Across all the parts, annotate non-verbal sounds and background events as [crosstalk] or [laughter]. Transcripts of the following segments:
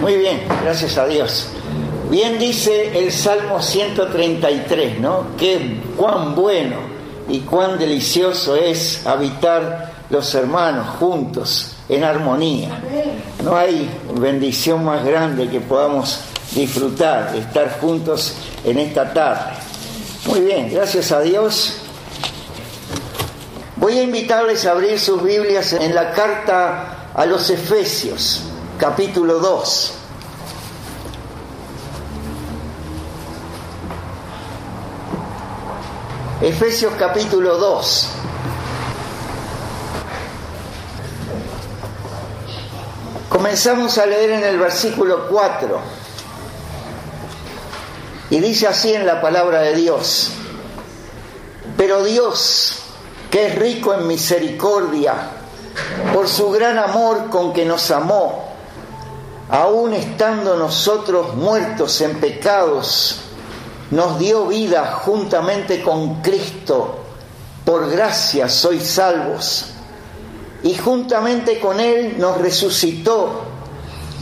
Muy bien, gracias a Dios. Bien dice el Salmo 133, ¿no? Qué cuán bueno y cuán delicioso es habitar los hermanos juntos en armonía. No hay bendición más grande que podamos disfrutar, estar juntos en esta tarde. Muy bien, gracias a Dios. Voy a invitarles a abrir sus Biblias en la carta a los Efesios, capítulo 2. Efesios capítulo 2. Comenzamos a leer en el versículo 4. Y dice así en la palabra de Dios. Pero Dios, que es rico en misericordia, por su gran amor con que nos amó, aun estando nosotros muertos en pecados, nos dio vida juntamente con Cristo. Por gracia sois salvos. Y juntamente con Él nos resucitó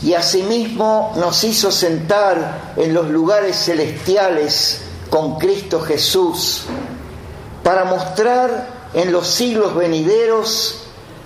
y asimismo nos hizo sentar en los lugares celestiales con Cristo Jesús, para mostrar en los siglos venideros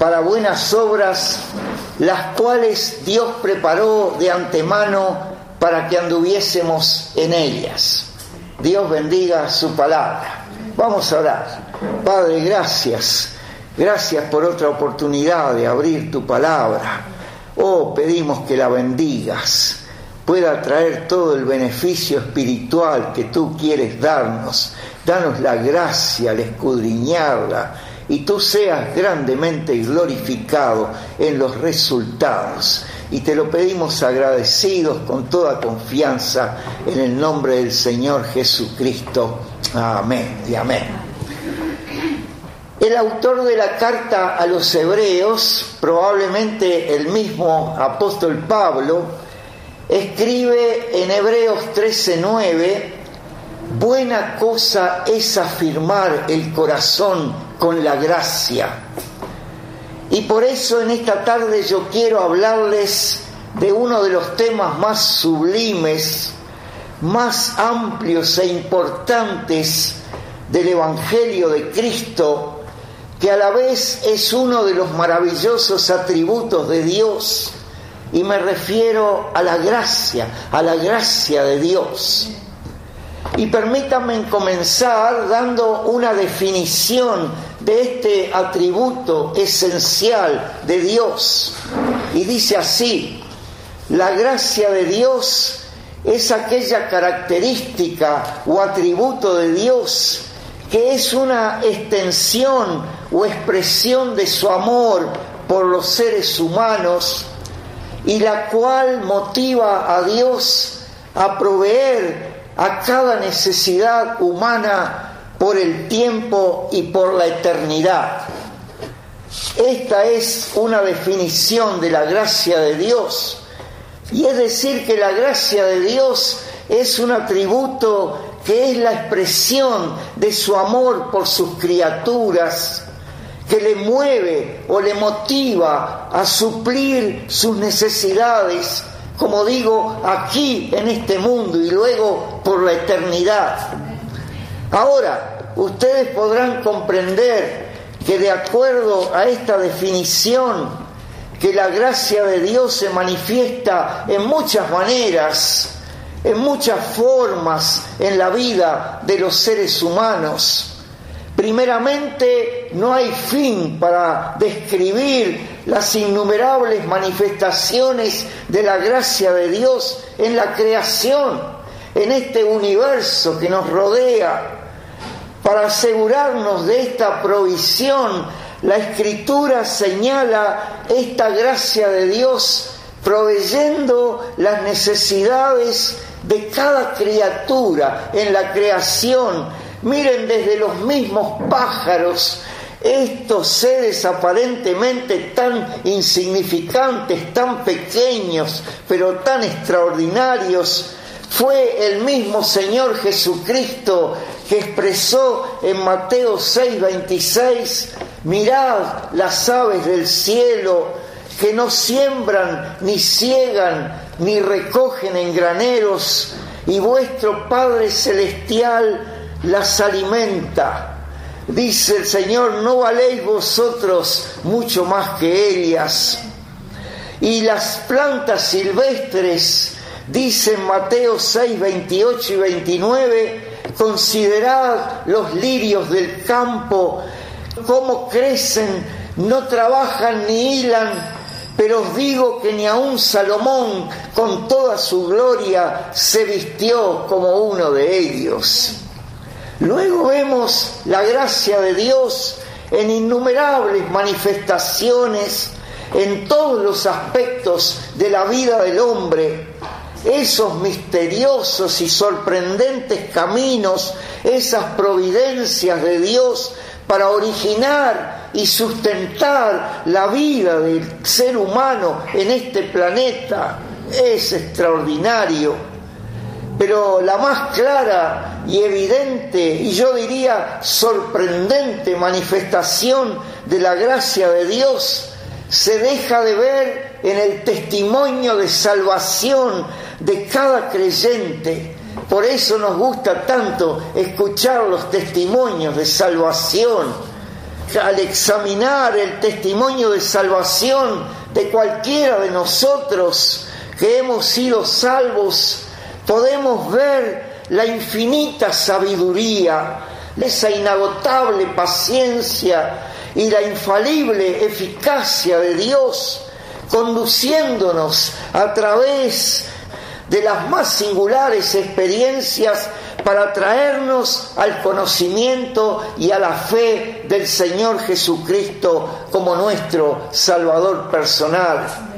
para buenas obras, las cuales Dios preparó de antemano para que anduviésemos en ellas. Dios bendiga su palabra. Vamos a orar. Padre, gracias. Gracias por otra oportunidad de abrir tu palabra. Oh, pedimos que la bendigas, pueda traer todo el beneficio espiritual que tú quieres darnos. Danos la gracia al escudriñarla y tú seas grandemente glorificado en los resultados. Y te lo pedimos agradecidos con toda confianza en el nombre del Señor Jesucristo. Amén y amén. El autor de la carta a los hebreos, probablemente el mismo apóstol Pablo, escribe en Hebreos 13:9, buena cosa es afirmar el corazón con la gracia. Y por eso en esta tarde yo quiero hablarles de uno de los temas más sublimes más amplios e importantes del Evangelio de Cristo, que a la vez es uno de los maravillosos atributos de Dios, y me refiero a la gracia, a la gracia de Dios. Y permítanme comenzar dando una definición de este atributo esencial de Dios. Y dice así, la gracia de Dios es aquella característica o atributo de Dios que es una extensión o expresión de su amor por los seres humanos y la cual motiva a Dios a proveer a cada necesidad humana por el tiempo y por la eternidad. Esta es una definición de la gracia de Dios y es decir que la gracia de Dios es un atributo que es la expresión de su amor por sus criaturas, que le mueve o le motiva a suplir sus necesidades, como digo, aquí en este mundo y luego por la eternidad. Ahora, ustedes podrán comprender que de acuerdo a esta definición que la gracia de Dios se manifiesta en muchas maneras, en muchas formas en la vida de los seres humanos. Primeramente, no hay fin para describir las innumerables manifestaciones de la gracia de Dios en la creación, en este universo que nos rodea. Para asegurarnos de esta provisión la escritura señala esta gracia de Dios proveyendo las necesidades de cada criatura en la creación. Miren desde los mismos pájaros, estos seres aparentemente tan insignificantes, tan pequeños, pero tan extraordinarios, fue el mismo Señor Jesucristo que expresó en Mateo 6:26, mirad las aves del cielo que no siembran, ni ciegan, ni recogen en graneros, y vuestro Padre Celestial las alimenta. Dice el Señor, no valéis vosotros mucho más que ellas. Y las plantas silvestres, dice Mateo 6, 28 y 29, Considerad los lirios del campo, cómo crecen, no trabajan ni hilan, pero os digo que ni aun Salomón con toda su gloria se vistió como uno de ellos. Luego vemos la gracia de Dios en innumerables manifestaciones en todos los aspectos de la vida del hombre esos misteriosos y sorprendentes caminos, esas providencias de Dios para originar y sustentar la vida del ser humano en este planeta, es extraordinario. Pero la más clara y evidente, y yo diría sorprendente manifestación de la gracia de Dios, se deja de ver en el testimonio de salvación de cada creyente. Por eso nos gusta tanto escuchar los testimonios de salvación. Al examinar el testimonio de salvación de cualquiera de nosotros que hemos sido salvos, podemos ver la infinita sabiduría, esa inagotable paciencia y la infalible eficacia de Dios conduciéndonos a través de las más singulares experiencias para traernos al conocimiento y a la fe del Señor Jesucristo como nuestro Salvador personal.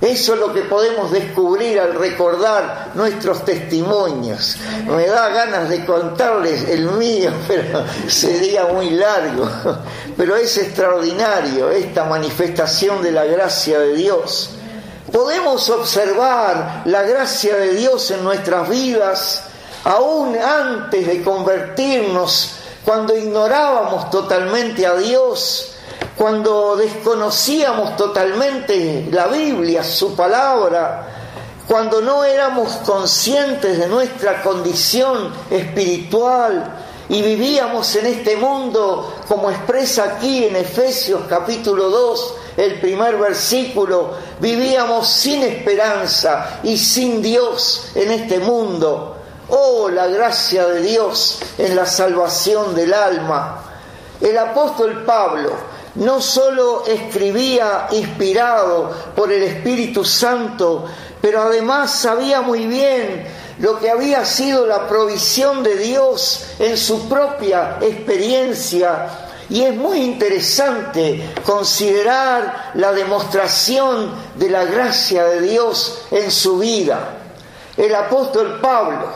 Eso es lo que podemos descubrir al recordar nuestros testimonios. Me da ganas de contarles el mío, [laughs] pero sería muy largo. Pero es extraordinario esta manifestación de la gracia de Dios. Podemos observar la gracia de Dios en nuestras vidas aún antes de convertirnos, cuando ignorábamos totalmente a Dios, cuando desconocíamos totalmente la Biblia, su palabra, cuando no éramos conscientes de nuestra condición espiritual y vivíamos en este mundo, como expresa aquí en Efesios capítulo 2, el primer versículo, vivíamos sin esperanza y sin Dios en este mundo. Oh, la gracia de Dios en la salvación del alma. El apóstol Pablo, no solo escribía inspirado por el Espíritu Santo, pero además sabía muy bien lo que había sido la provisión de Dios en su propia experiencia. Y es muy interesante considerar la demostración de la gracia de Dios en su vida. El apóstol Pablo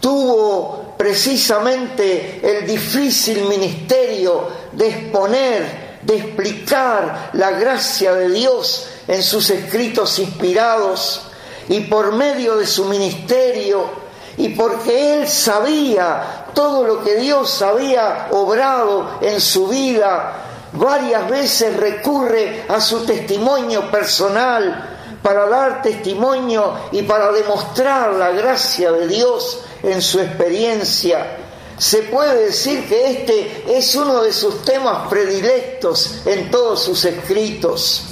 tuvo precisamente el difícil ministerio de exponer de explicar la gracia de Dios en sus escritos inspirados y por medio de su ministerio y porque él sabía todo lo que Dios había obrado en su vida, varias veces recurre a su testimonio personal para dar testimonio y para demostrar la gracia de Dios en su experiencia se puede decir que este es uno de sus temas predilectos en todos sus escritos.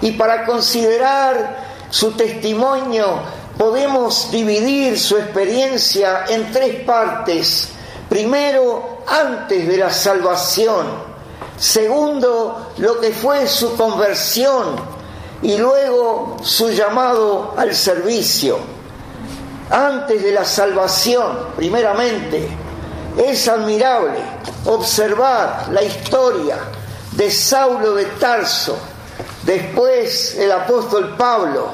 Y para considerar su testimonio podemos dividir su experiencia en tres partes. Primero, antes de la salvación. Segundo, lo que fue su conversión. Y luego su llamado al servicio. Antes de la salvación, primeramente, es admirable observar la historia de Saulo de Tarso, después el apóstol Pablo,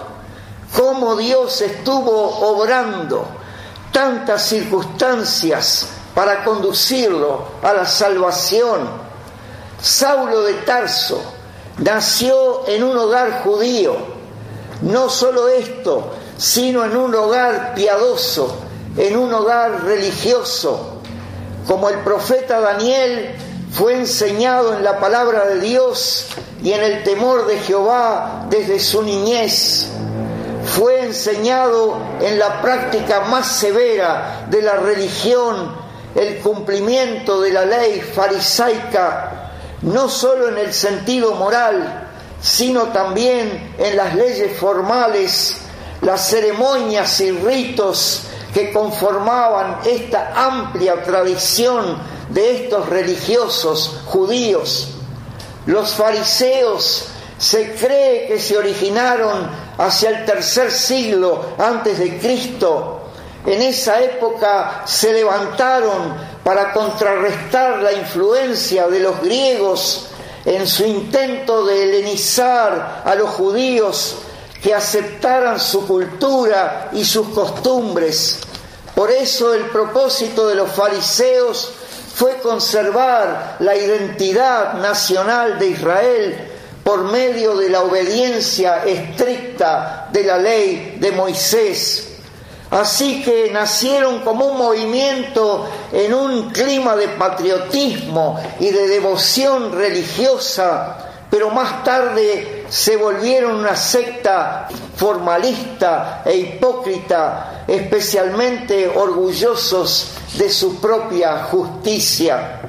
cómo Dios estuvo obrando tantas circunstancias para conducirlo a la salvación. Saulo de Tarso nació en un hogar judío. No solo esto, sino en un hogar piadoso, en un hogar religioso. Como el profeta Daniel fue enseñado en la palabra de Dios y en el temor de Jehová desde su niñez. Fue enseñado en la práctica más severa de la religión, el cumplimiento de la ley farisaica, no solo en el sentido moral, sino también en las leyes formales, las ceremonias y ritos que conformaban esta amplia tradición de estos religiosos judíos. Los fariseos se cree que se originaron hacia el tercer siglo antes de Cristo. En esa época se levantaron para contrarrestar la influencia de los griegos en su intento de helenizar a los judíos que aceptaran su cultura y sus costumbres. Por eso el propósito de los fariseos fue conservar la identidad nacional de Israel por medio de la obediencia estricta de la ley de Moisés. Así que nacieron como un movimiento en un clima de patriotismo y de devoción religiosa pero más tarde se volvieron una secta formalista e hipócrita, especialmente orgullosos de su propia justicia.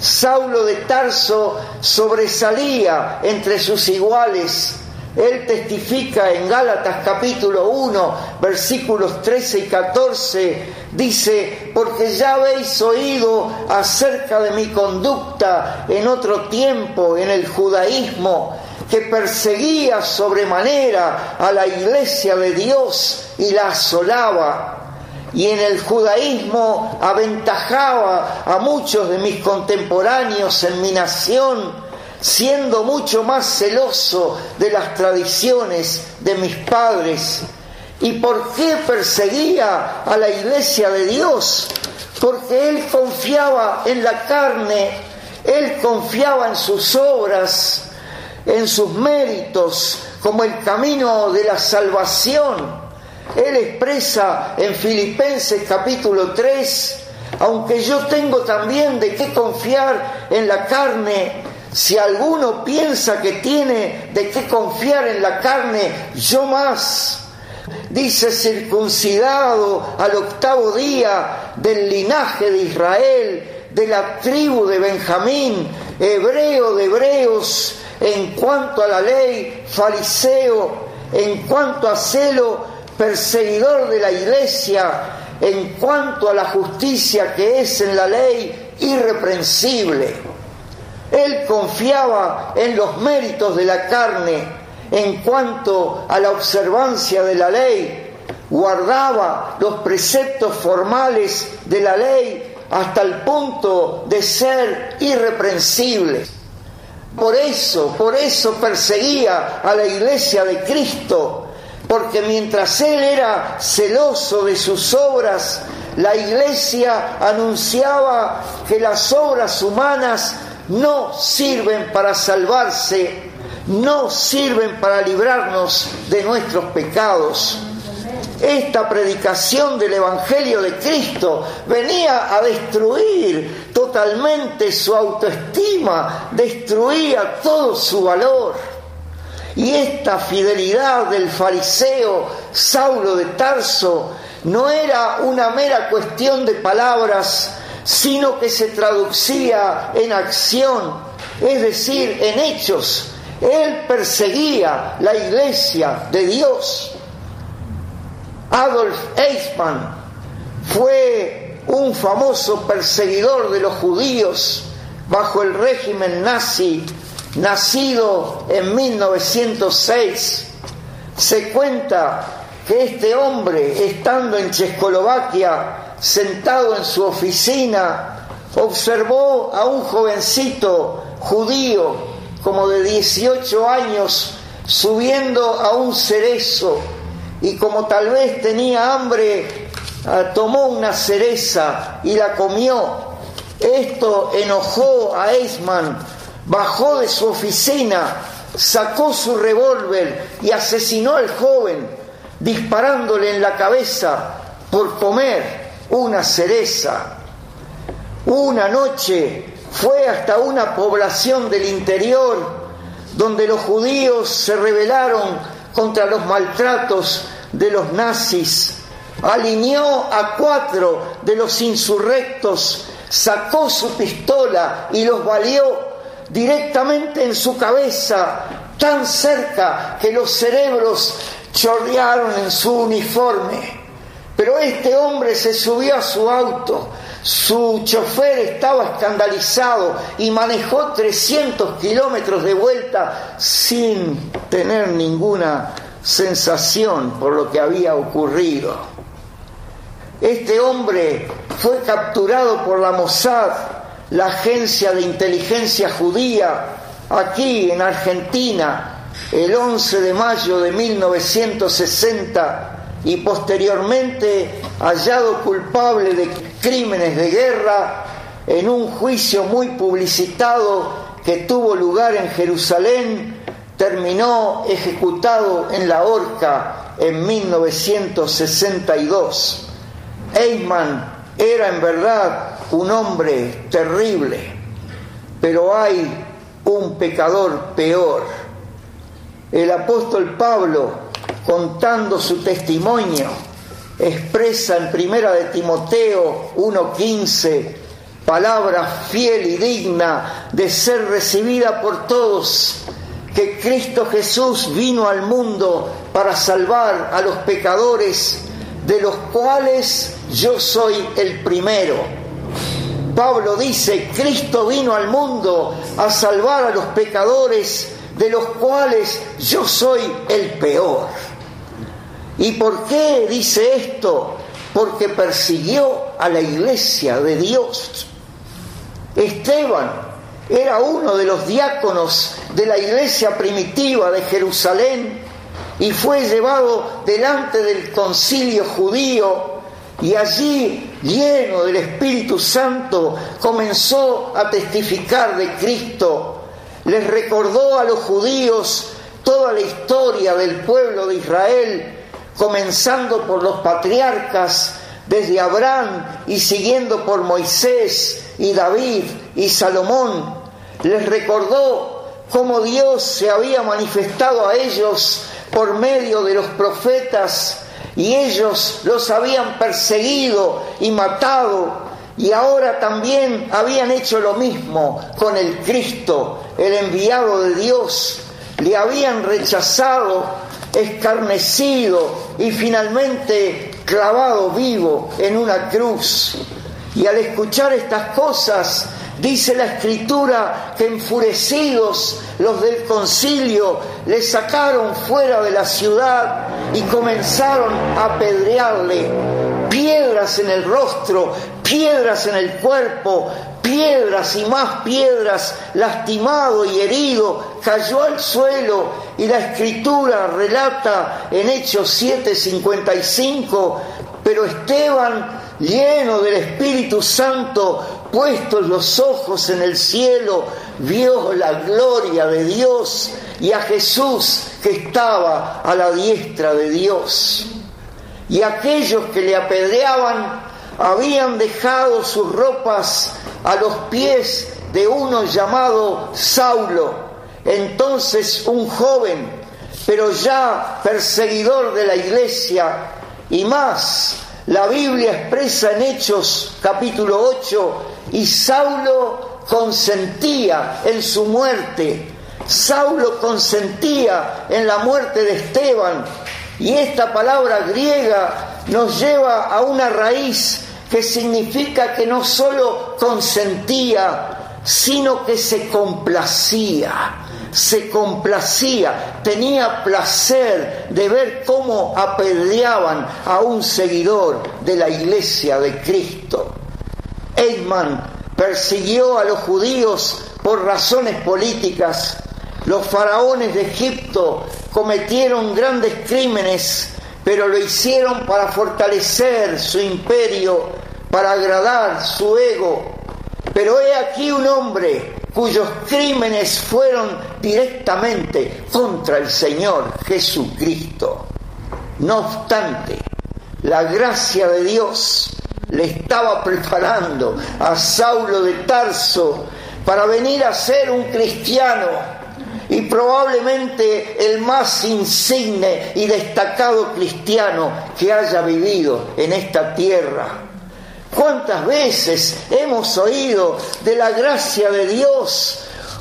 Saulo de Tarso sobresalía entre sus iguales él testifica en Gálatas capítulo 1, versículos 13 y 14, dice, porque ya habéis oído acerca de mi conducta en otro tiempo en el judaísmo, que perseguía sobremanera a la iglesia de Dios y la asolaba. Y en el judaísmo aventajaba a muchos de mis contemporáneos en mi nación, siendo mucho más celoso de las tradiciones de mis padres. ¿Y por qué perseguía a la iglesia de Dios? Porque él confiaba en la carne, él confiaba en sus obras, en sus méritos, como el camino de la salvación. Él expresa en Filipenses capítulo 3, aunque yo tengo también de qué confiar en la carne, si alguno piensa que tiene de qué confiar en la carne, yo más. Dice circuncidado al octavo día del linaje de Israel, de la tribu de Benjamín, hebreo de hebreos, en cuanto a la ley, fariseo, en cuanto a celo, perseguidor de la iglesia, en cuanto a la justicia que es en la ley, irreprensible. Él confiaba en los méritos de la carne en cuanto a la observancia de la ley, guardaba los preceptos formales de la ley hasta el punto de ser irreprensible. Por eso, por eso perseguía a la iglesia de Cristo, porque mientras él era celoso de sus obras, la iglesia anunciaba que las obras humanas no sirven para salvarse, no sirven para librarnos de nuestros pecados. Esta predicación del Evangelio de Cristo venía a destruir totalmente su autoestima, destruía todo su valor. Y esta fidelidad del fariseo Saulo de Tarso no era una mera cuestión de palabras, sino que se traducía en acción, es decir, en hechos. Él perseguía la iglesia de Dios. Adolf Eichmann fue un famoso perseguidor de los judíos bajo el régimen nazi, nacido en 1906. Se cuenta que este hombre, estando en Checoslovaquia, sentado en su oficina, observó a un jovencito judío como de 18 años subiendo a un cerezo y como tal vez tenía hambre, ah, tomó una cereza y la comió. Esto enojó a Eisman, bajó de su oficina, sacó su revólver y asesinó al joven, disparándole en la cabeza por comer una cereza. Una noche fue hasta una población del interior donde los judíos se rebelaron contra los maltratos de los nazis, alineó a cuatro de los insurrectos, sacó su pistola y los valió directamente en su cabeza, tan cerca que los cerebros chorrearon en su uniforme. Pero este hombre se subió a su auto, su chofer estaba escandalizado y manejó 300 kilómetros de vuelta sin tener ninguna sensación por lo que había ocurrido. Este hombre fue capturado por la Mossad, la agencia de inteligencia judía, aquí en Argentina, el 11 de mayo de 1960 y posteriormente hallado culpable de crímenes de guerra en un juicio muy publicitado que tuvo lugar en Jerusalén, terminó ejecutado en la horca en 1962. Eichmann era en verdad un hombre terrible, pero hay un pecador peor. El apóstol Pablo, contando su testimonio, expresa en primera de Timoteo 1:15 palabra fiel y digna de ser recibida por todos, que Cristo Jesús vino al mundo para salvar a los pecadores, de los cuales yo soy el primero. Pablo dice, Cristo vino al mundo a salvar a los pecadores, de los cuales yo soy el peor. ¿Y por qué dice esto? Porque persiguió a la iglesia de Dios. Esteban era uno de los diáconos de la iglesia primitiva de Jerusalén y fue llevado delante del concilio judío y allí, lleno del Espíritu Santo, comenzó a testificar de Cristo. Les recordó a los judíos toda la historia del pueblo de Israel comenzando por los patriarcas, desde Abraham y siguiendo por Moisés y David y Salomón, les recordó cómo Dios se había manifestado a ellos por medio de los profetas y ellos los habían perseguido y matado y ahora también habían hecho lo mismo con el Cristo, el enviado de Dios. Le habían rechazado escarnecido y finalmente clavado vivo en una cruz. Y al escuchar estas cosas, dice la escritura que enfurecidos los del concilio le sacaron fuera de la ciudad y comenzaron a apedrearle piedras en el rostro, piedras en el cuerpo, piedras y más piedras, lastimado y herido, cayó al suelo y la escritura relata en Hechos 7:55, pero Esteban, lleno del Espíritu Santo, puestos los ojos en el cielo, vio la gloria de Dios y a Jesús que estaba a la diestra de Dios. Y aquellos que le apedreaban habían dejado sus ropas a los pies de uno llamado Saulo, entonces un joven, pero ya perseguidor de la iglesia, y más, la Biblia expresa en Hechos capítulo 8, y Saulo consentía en su muerte, Saulo consentía en la muerte de Esteban, y esta palabra griega nos lleva a una raíz que significa que no solo consentía, sino que se complacía, se complacía, tenía placer de ver cómo apedreaban a un seguidor de la iglesia de Cristo. Eichmann persiguió a los judíos por razones políticas. Los faraones de Egipto cometieron grandes crímenes pero lo hicieron para fortalecer su imperio, para agradar su ego. Pero he aquí un hombre cuyos crímenes fueron directamente contra el Señor Jesucristo. No obstante, la gracia de Dios le estaba preparando a Saulo de Tarso para venir a ser un cristiano y probablemente el más insigne y destacado cristiano que haya vivido en esta tierra. ¿Cuántas veces hemos oído de la gracia de Dios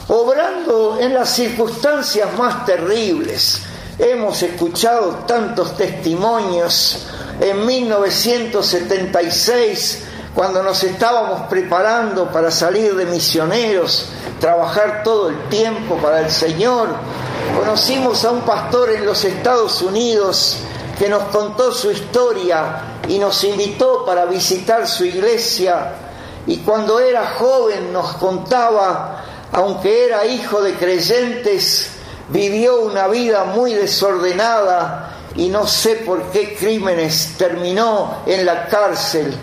obrando en las circunstancias más terribles? Hemos escuchado tantos testimonios en 1976, cuando nos estábamos preparando para salir de misioneros, trabajar todo el tiempo para el Señor, conocimos a un pastor en los Estados Unidos que nos contó su historia y nos invitó para visitar su iglesia. Y cuando era joven nos contaba, aunque era hijo de creyentes, vivió una vida muy desordenada y no sé por qué crímenes terminó en la cárcel.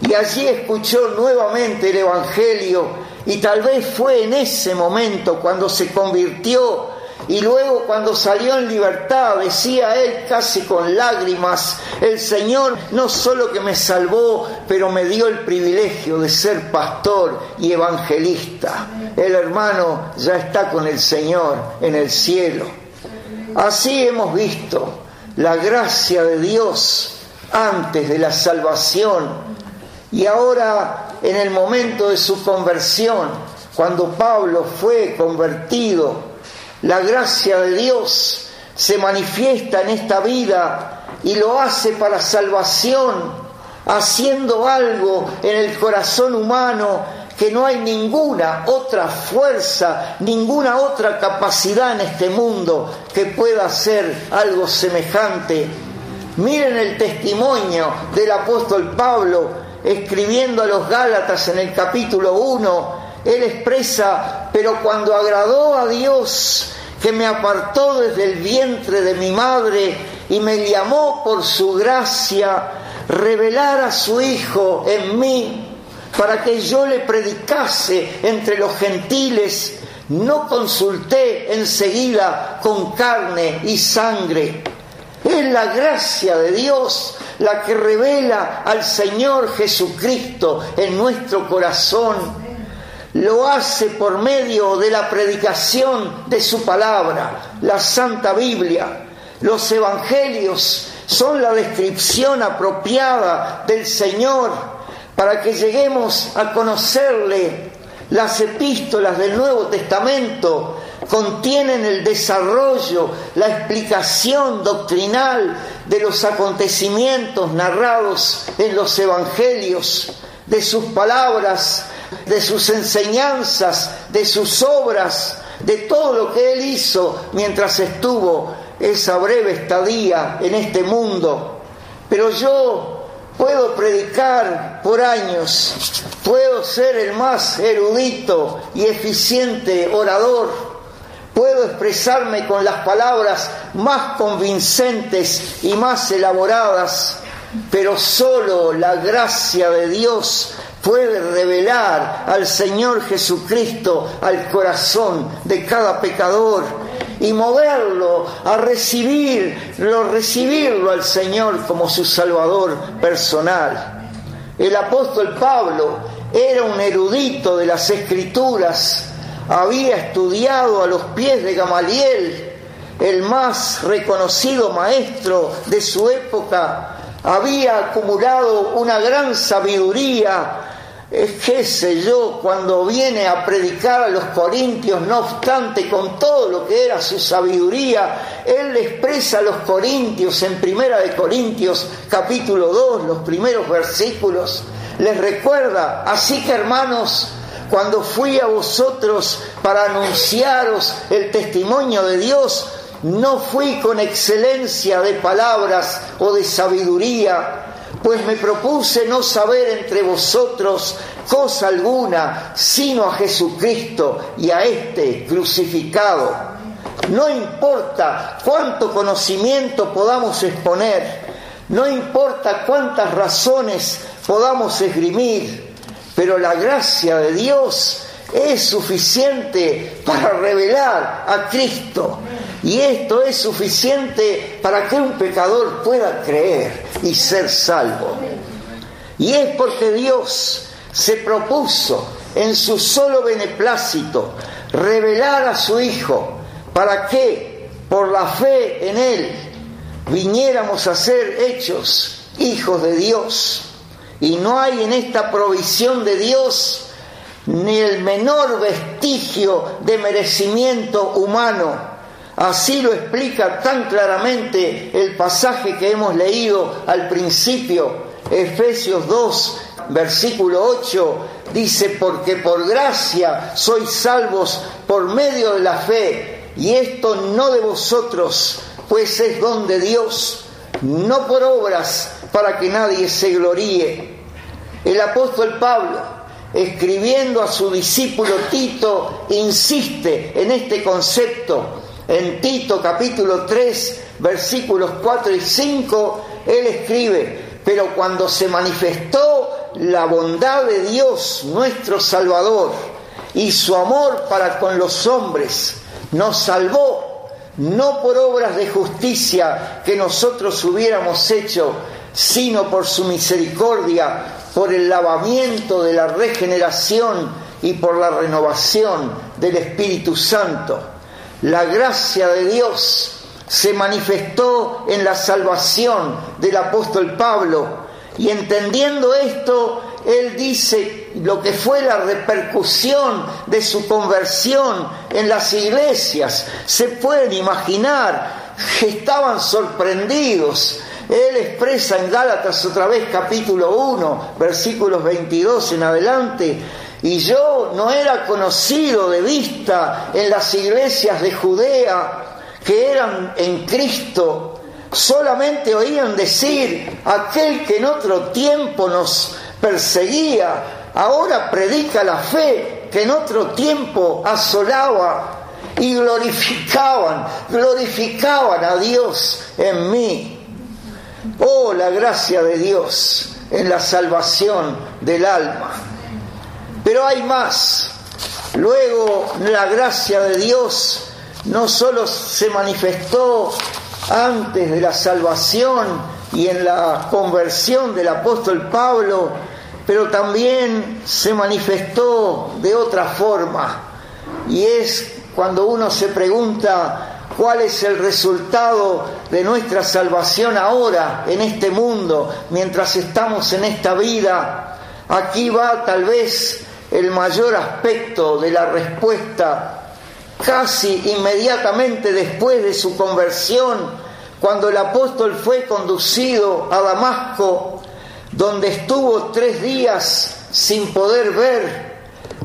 Y allí escuchó nuevamente el Evangelio y tal vez fue en ese momento cuando se convirtió y luego cuando salió en libertad decía él casi con lágrimas, el Señor no solo que me salvó, pero me dio el privilegio de ser pastor y evangelista. El hermano ya está con el Señor en el cielo. Así hemos visto la gracia de Dios antes de la salvación y ahora en el momento de su conversión, cuando Pablo fue convertido, la gracia de Dios se manifiesta en esta vida y lo hace para salvación, haciendo algo en el corazón humano que no hay ninguna otra fuerza, ninguna otra capacidad en este mundo que pueda hacer algo semejante. Miren el testimonio del apóstol Pablo escribiendo a los Gálatas en el capítulo 1. Él expresa, pero cuando agradó a Dios, que me apartó desde el vientre de mi madre y me llamó por su gracia, revelar a su Hijo en mí para que yo le predicase entre los gentiles, no consulté enseguida con carne y sangre. Es la gracia de Dios la que revela al Señor Jesucristo en nuestro corazón. Lo hace por medio de la predicación de su palabra, la Santa Biblia. Los evangelios son la descripción apropiada del Señor para que lleguemos a conocerle. Las epístolas del Nuevo Testamento contienen el desarrollo, la explicación doctrinal de los acontecimientos narrados en los evangelios, de sus palabras, de sus enseñanzas, de sus obras, de todo lo que él hizo mientras estuvo esa breve estadía en este mundo. Pero yo Puedo predicar por años, puedo ser el más erudito y eficiente orador, puedo expresarme con las palabras más convincentes y más elaboradas, pero solo la gracia de Dios puede revelar al Señor Jesucristo al corazón de cada pecador y moverlo a recibirlo, recibirlo al Señor como su Salvador personal. El apóstol Pablo era un erudito de las escrituras, había estudiado a los pies de Gamaliel, el más reconocido maestro de su época, había acumulado una gran sabiduría. Qué sé yo, cuando viene a predicar a los corintios, no obstante, con todo lo que era su sabiduría, él expresa a los corintios en Primera de Corintios capítulo 2, los primeros versículos, les recuerda, así que hermanos, cuando fui a vosotros para anunciaros el testimonio de Dios, no fui con excelencia de palabras o de sabiduría, pues me propuse no saber entre vosotros cosa alguna, sino a Jesucristo y a este crucificado. No importa cuánto conocimiento podamos exponer, no importa cuántas razones podamos esgrimir, pero la gracia de Dios es suficiente para revelar a Cristo. Y esto es suficiente para que un pecador pueda creer y ser salvo. Y es porque Dios se propuso en su solo beneplácito revelar a su Hijo para que por la fe en Él viniéramos a ser hechos hijos de Dios. Y no hay en esta provisión de Dios ni el menor vestigio de merecimiento humano. Así lo explica tan claramente el pasaje que hemos leído al principio, Efesios 2, versículo 8, dice, porque por gracia sois salvos por medio de la fe, y esto no de vosotros, pues es don de Dios, no por obras para que nadie se gloríe. El apóstol Pablo, escribiendo a su discípulo Tito, insiste en este concepto. En Tito capítulo 3, versículos 4 y 5, él escribe, pero cuando se manifestó la bondad de Dios, nuestro Salvador, y su amor para con los hombres, nos salvó no por obras de justicia que nosotros hubiéramos hecho, sino por su misericordia, por el lavamiento de la regeneración y por la renovación del Espíritu Santo. La gracia de Dios se manifestó en la salvación del apóstol Pablo y entendiendo esto, él dice lo que fue la repercusión de su conversión en las iglesias. Se pueden imaginar que estaban sorprendidos. Él expresa en Gálatas otra vez capítulo 1, versículos 22 en adelante, y yo no era conocido de vista en las iglesias de Judea que eran en Cristo, solamente oían decir, aquel que en otro tiempo nos perseguía, ahora predica la fe que en otro tiempo asolaba y glorificaban, glorificaban a Dios en mí. Oh, la gracia de Dios en la salvación del alma. Pero hay más. Luego la gracia de Dios no solo se manifestó antes de la salvación y en la conversión del apóstol Pablo, pero también se manifestó de otra forma. Y es cuando uno se pregunta cuál es el resultado de nuestra salvación ahora, en este mundo, mientras estamos en esta vida. Aquí va tal vez el mayor aspecto de la respuesta casi inmediatamente después de su conversión, cuando el apóstol fue conducido a Damasco, donde estuvo tres días sin poder ver,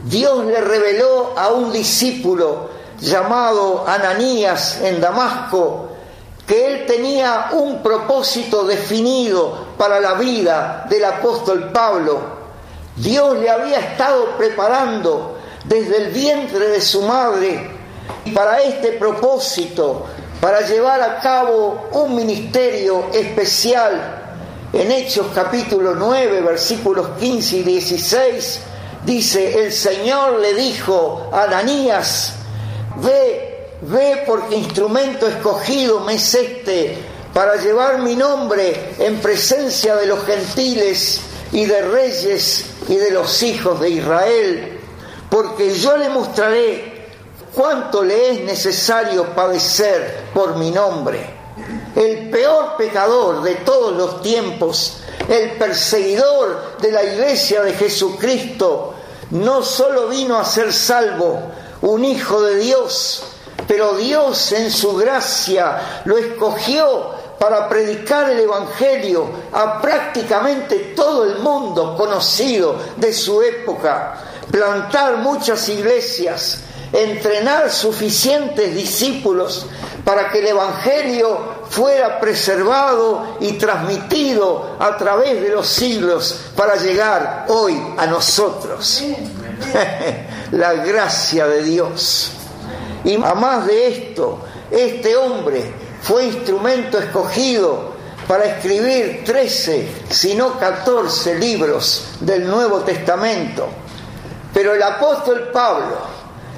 Dios le reveló a un discípulo llamado Ananías en Damasco que él tenía un propósito definido para la vida del apóstol Pablo. Dios le había estado preparando desde el vientre de su madre para este propósito, para llevar a cabo un ministerio especial. En Hechos capítulo 9, versículos 15 y 16, dice, el Señor le dijo a Ananías, ve, ve porque instrumento escogido me es este para llevar mi nombre en presencia de los gentiles y de reyes y de los hijos de Israel, porque yo le mostraré cuánto le es necesario padecer por mi nombre. El peor pecador de todos los tiempos, el perseguidor de la iglesia de Jesucristo, no solo vino a ser salvo, un hijo de Dios, pero Dios en su gracia lo escogió para predicar el Evangelio a prácticamente todo el mundo conocido de su época, plantar muchas iglesias, entrenar suficientes discípulos para que el Evangelio fuera preservado y transmitido a través de los siglos para llegar hoy a nosotros. [laughs] La gracia de Dios. Y a más de esto, este hombre fue instrumento escogido para escribir 13, si no 14 libros del Nuevo Testamento. Pero el apóstol Pablo,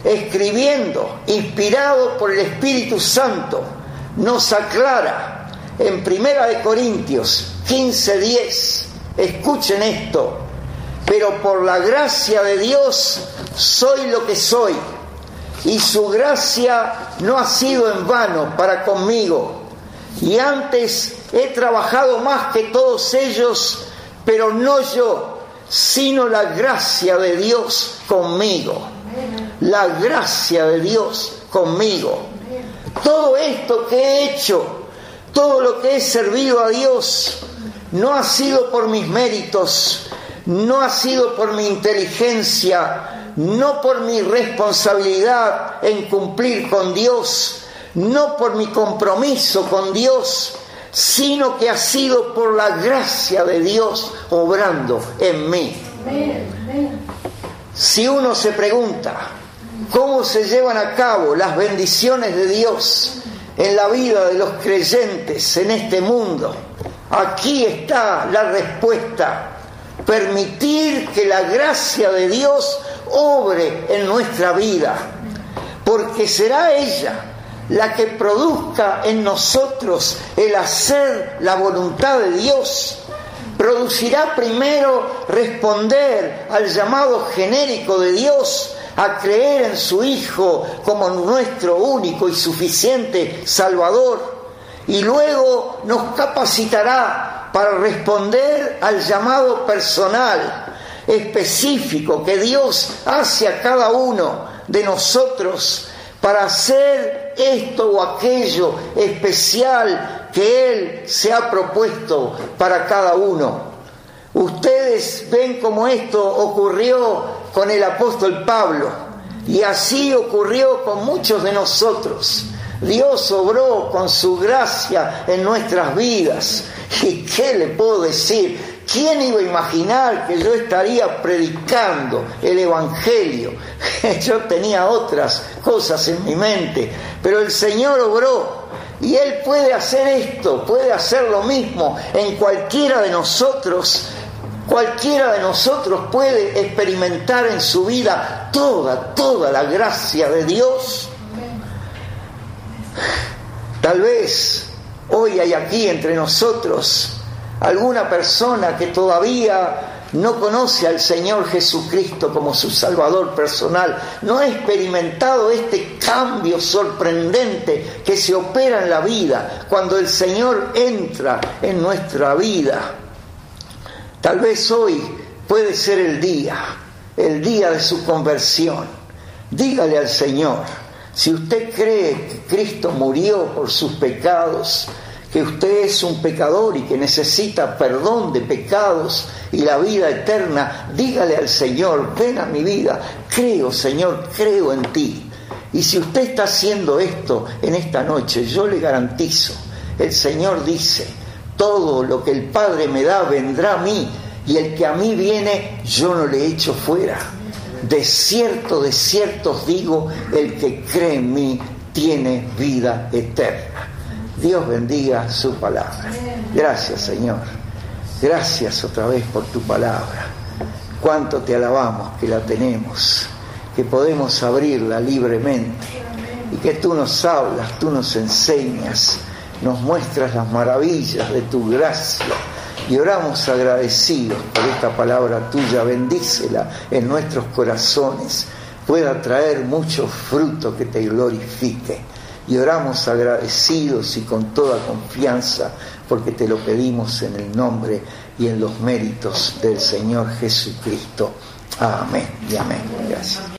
escribiendo, inspirado por el Espíritu Santo, nos aclara en Primera de Corintios 15:10, escuchen esto, pero por la gracia de Dios soy lo que soy, y su gracia no ha sido en vano para conmigo, y antes he trabajado más que todos ellos, pero no yo, sino la gracia de Dios conmigo, la gracia de Dios conmigo. Todo esto que he hecho, todo lo que he servido a Dios, no ha sido por mis méritos, no ha sido por mi inteligencia, no por mi responsabilidad en cumplir con Dios, no por mi compromiso con Dios, sino que ha sido por la gracia de Dios obrando en mí. Si uno se pregunta cómo se llevan a cabo las bendiciones de Dios en la vida de los creyentes en este mundo, aquí está la respuesta. Permitir que la gracia de Dios obre en nuestra vida, porque será ella la que produzca en nosotros el hacer la voluntad de Dios, producirá primero responder al llamado genérico de Dios a creer en su Hijo como nuestro único y suficiente Salvador, y luego nos capacitará para responder al llamado personal, específico que Dios hace a cada uno de nosotros para hacer esto o aquello especial que Él se ha propuesto para cada uno. Ustedes ven cómo esto ocurrió con el apóstol Pablo y así ocurrió con muchos de nosotros. Dios obró con su gracia en nuestras vidas. ¿Y qué le puedo decir? ¿Quién iba a imaginar que yo estaría predicando el Evangelio? [laughs] Yo tenía otras cosas en mi mente, pero el Señor obró y Él puede hacer esto, puede hacer lo mismo en cualquiera de nosotros. Cualquiera de nosotros puede experimentar en su vida toda, toda la gracia de Dios. Tal vez hoy hay aquí entre nosotros alguna persona que todavía no conoce al Señor Jesucristo como su Salvador personal, no ha experimentado este cambio sorprendente que se opera en la vida cuando el Señor entra en nuestra vida. Tal vez hoy puede ser el día, el día de su conversión. Dígale al Señor, si usted cree que Cristo murió por sus pecados, que usted es un pecador y que necesita perdón de pecados y la vida eterna, dígale al Señor, ven a mi vida, creo Señor, creo en ti. Y si usted está haciendo esto en esta noche, yo le garantizo, el Señor dice, todo lo que el Padre me da vendrá a mí y el que a mí viene, yo no le echo fuera. De cierto, de cierto os digo, el que cree en mí tiene vida eterna. Dios bendiga su palabra. Gracias, Señor. Gracias otra vez por tu palabra. Cuánto te alabamos que la tenemos, que podemos abrirla libremente y que tú nos hablas, tú nos enseñas, nos muestras las maravillas de tu gracia. Y oramos agradecidos por esta palabra tuya, bendícela en nuestros corazones, pueda traer mucho fruto que te glorifique y oramos agradecidos y con toda confianza porque te lo pedimos en el nombre y en los méritos del Señor Jesucristo. Amén y amén. Gracias.